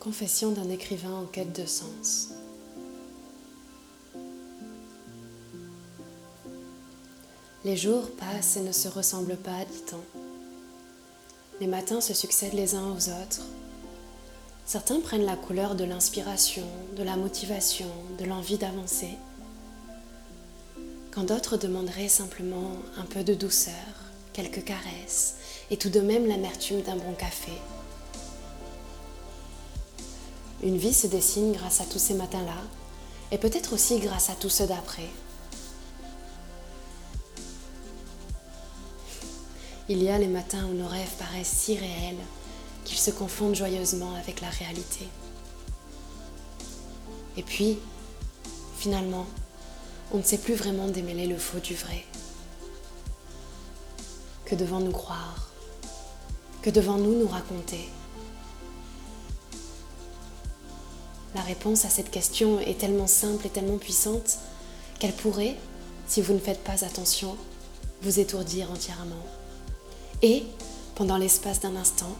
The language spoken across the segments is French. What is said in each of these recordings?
Confession d'un écrivain en quête de sens. Les jours passent et ne se ressemblent pas, à dit-on. Les matins se succèdent les uns aux autres. Certains prennent la couleur de l'inspiration, de la motivation, de l'envie d'avancer. Quand d'autres demanderaient simplement un peu de douceur, quelques caresses et tout de même l'amertume d'un bon café. Une vie se dessine grâce à tous ces matins-là et peut-être aussi grâce à tous ceux d'après. Il y a les matins où nos rêves paraissent si réels qu'ils se confondent joyeusement avec la réalité. Et puis, finalement, on ne sait plus vraiment démêler le faux du vrai. Que devant-nous croire Que devant-nous nous raconter La réponse à cette question est tellement simple et tellement puissante qu'elle pourrait, si vous ne faites pas attention, vous étourdir entièrement. Et, pendant l'espace d'un instant,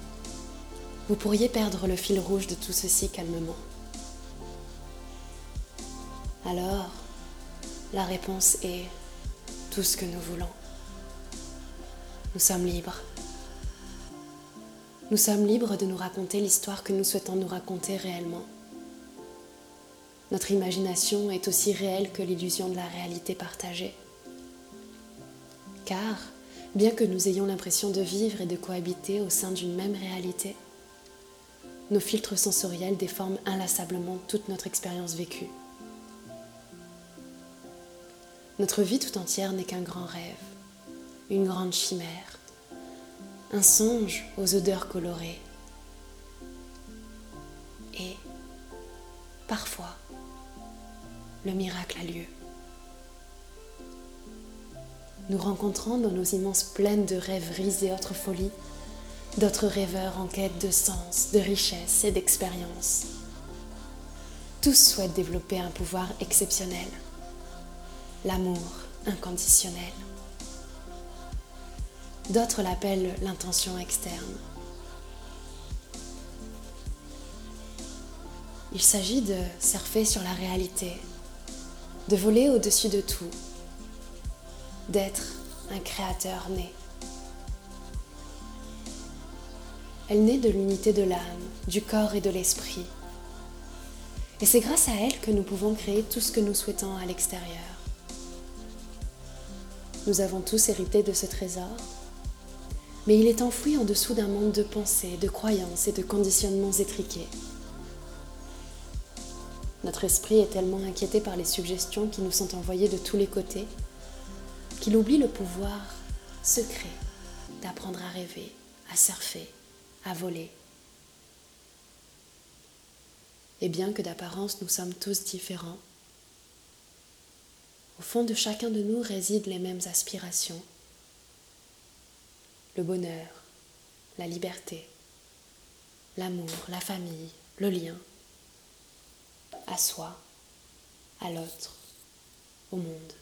vous pourriez perdre le fil rouge de tout ceci calmement. Alors, la réponse est tout ce que nous voulons. Nous sommes libres. Nous sommes libres de nous raconter l'histoire que nous souhaitons nous raconter réellement. Notre imagination est aussi réelle que l'illusion de la réalité partagée. Car, bien que nous ayons l'impression de vivre et de cohabiter au sein d'une même réalité, nos filtres sensoriels déforment inlassablement toute notre expérience vécue. Notre vie tout entière n'est qu'un grand rêve, une grande chimère, un songe aux odeurs colorées. Et parfois, le miracle a lieu. Nous rencontrons dans nos immenses plaines de rêveries et autres folies d'autres rêveurs en quête de sens, de richesse et d'expérience. Tous souhaitent développer un pouvoir exceptionnel, l'amour inconditionnel. D'autres l'appellent l'intention externe. Il s'agit de surfer sur la réalité, de voler au-dessus de tout, d'être un créateur né. Elle naît de l'unité de l'âme, du corps et de l'esprit. Et c'est grâce à elle que nous pouvons créer tout ce que nous souhaitons à l'extérieur. Nous avons tous hérité de ce trésor, mais il est enfoui en dessous d'un monde de pensées, de croyances et de conditionnements étriqués. Notre esprit est tellement inquiété par les suggestions qui nous sont envoyées de tous les côtés qu'il oublie le pouvoir secret d'apprendre à rêver, à surfer, à voler. Et bien que d'apparence nous sommes tous différents, au fond de chacun de nous résident les mêmes aspirations. Le bonheur, la liberté, l'amour, la famille, le lien, à soi, à l'autre, au monde.